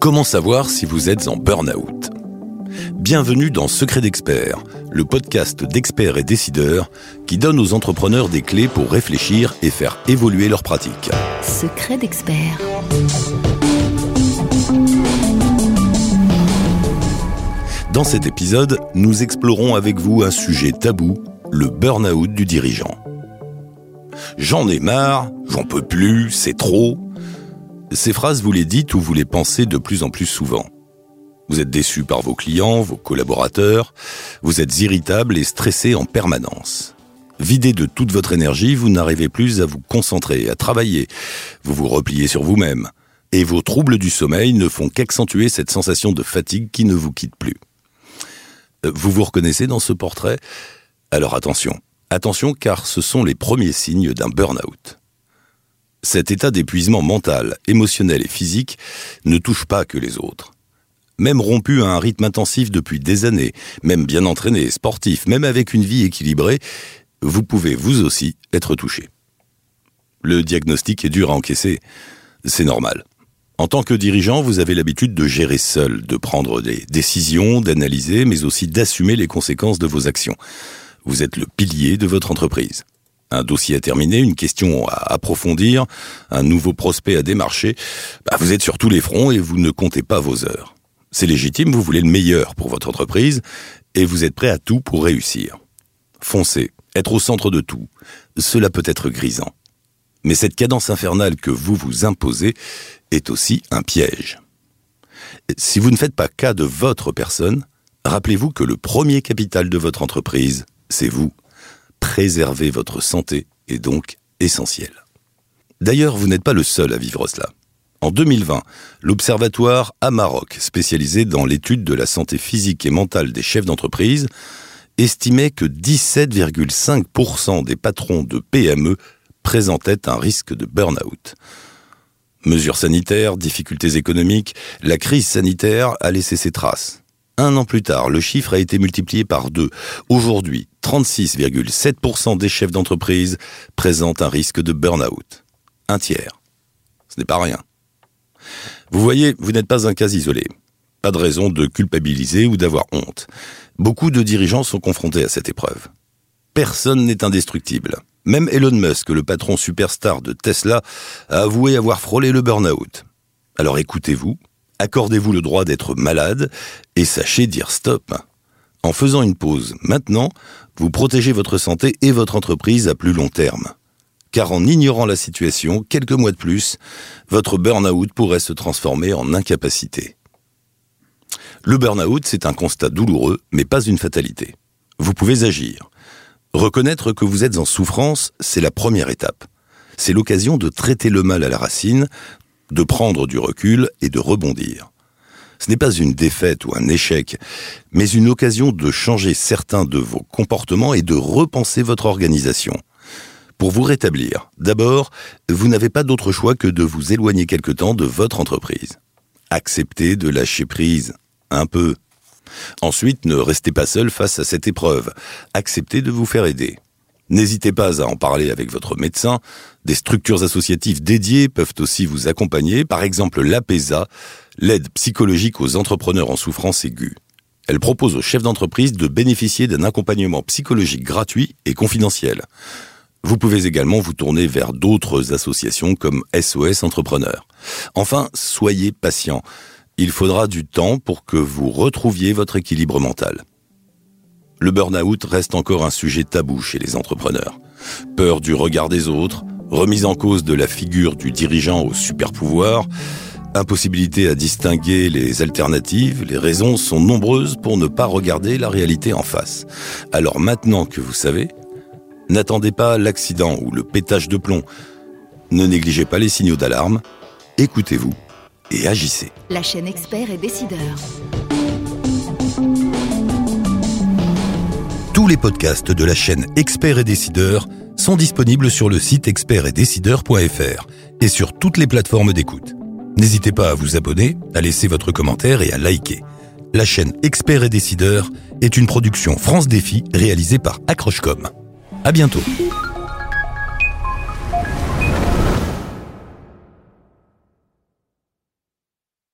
Comment savoir si vous êtes en burn-out? Bienvenue dans Secret d'experts, le podcast d'experts et décideurs qui donne aux entrepreneurs des clés pour réfléchir et faire évoluer leurs pratiques. Secret d'experts. Dans cet épisode, nous explorons avec vous un sujet tabou, le burn-out du dirigeant. J'en ai marre, j'en peux plus, c'est trop. Ces phrases, vous les dites ou vous les pensez de plus en plus souvent. Vous êtes déçu par vos clients, vos collaborateurs, vous êtes irritable et stressé en permanence. Vidé de toute votre énergie, vous n'arrivez plus à vous concentrer, à travailler, vous vous repliez sur vous-même, et vos troubles du sommeil ne font qu'accentuer cette sensation de fatigue qui ne vous quitte plus. Euh, vous vous reconnaissez dans ce portrait? Alors attention, attention car ce sont les premiers signes d'un burn-out. Cet état d'épuisement mental, émotionnel et physique ne touche pas que les autres. Même rompu à un rythme intensif depuis des années, même bien entraîné, sportif, même avec une vie équilibrée, vous pouvez vous aussi être touché. Le diagnostic est dur à encaisser, c'est normal. En tant que dirigeant, vous avez l'habitude de gérer seul, de prendre des décisions, d'analyser, mais aussi d'assumer les conséquences de vos actions. Vous êtes le pilier de votre entreprise. Un dossier à terminer, une question à approfondir, un nouveau prospect à démarcher, bah, vous êtes sur tous les fronts et vous ne comptez pas vos heures. C'est légitime, vous voulez le meilleur pour votre entreprise et vous êtes prêt à tout pour réussir. Foncez, être au centre de tout, cela peut être grisant. Mais cette cadence infernale que vous vous imposez est aussi un piège. Si vous ne faites pas cas de votre personne, rappelez-vous que le premier capital de votre entreprise, c'est vous. Préserver votre santé est donc essentiel. D'ailleurs, vous n'êtes pas le seul à vivre cela. En 2020, l'Observatoire Amarok, spécialisé dans l'étude de la santé physique et mentale des chefs d'entreprise, estimait que 17,5% des patrons de PME présentaient un risque de burn-out. Mesures sanitaires, difficultés économiques, la crise sanitaire a laissé ses traces. Un an plus tard, le chiffre a été multiplié par deux. Aujourd'hui, 36,7% des chefs d'entreprise présentent un risque de burn-out. Un tiers. Ce n'est pas rien. Vous voyez, vous n'êtes pas un cas isolé. Pas de raison de culpabiliser ou d'avoir honte. Beaucoup de dirigeants sont confrontés à cette épreuve. Personne n'est indestructible. Même Elon Musk, le patron superstar de Tesla, a avoué avoir frôlé le burn-out. Alors écoutez-vous, accordez-vous le droit d'être malade et sachez dire stop. En faisant une pause maintenant, vous protégez votre santé et votre entreprise à plus long terme car en ignorant la situation, quelques mois de plus, votre burn-out pourrait se transformer en incapacité. Le burn-out, c'est un constat douloureux, mais pas une fatalité. Vous pouvez agir. Reconnaître que vous êtes en souffrance, c'est la première étape. C'est l'occasion de traiter le mal à la racine, de prendre du recul et de rebondir. Ce n'est pas une défaite ou un échec, mais une occasion de changer certains de vos comportements et de repenser votre organisation. Pour vous rétablir, d'abord, vous n'avez pas d'autre choix que de vous éloigner quelque temps de votre entreprise. Acceptez de lâcher prise, un peu. Ensuite, ne restez pas seul face à cette épreuve. Acceptez de vous faire aider. N'hésitez pas à en parler avec votre médecin. Des structures associatives dédiées peuvent aussi vous accompagner, par exemple l'APESA, l'aide psychologique aux entrepreneurs en souffrance aiguë. Elle propose aux chefs d'entreprise de bénéficier d'un accompagnement psychologique gratuit et confidentiel. Vous pouvez également vous tourner vers d'autres associations comme SOS Entrepreneurs. Enfin, soyez patient. Il faudra du temps pour que vous retrouviez votre équilibre mental. Le burn-out reste encore un sujet tabou chez les entrepreneurs. Peur du regard des autres, remise en cause de la figure du dirigeant au super pouvoir, impossibilité à distinguer les alternatives, les raisons sont nombreuses pour ne pas regarder la réalité en face. Alors maintenant que vous savez, N'attendez pas l'accident ou le pétage de plomb. Ne négligez pas les signaux d'alarme. Écoutez-vous et agissez. La chaîne Expert et Décideur. Tous les podcasts de la chaîne Expert et Décideur sont disponibles sur le site expertetdecideur.fr et sur toutes les plateformes d'écoute. N'hésitez pas à vous abonner, à laisser votre commentaire et à liker. La chaîne Expert et Décideur est une production France Défi réalisée par Accrochecom. À bientôt.